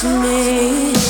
to me.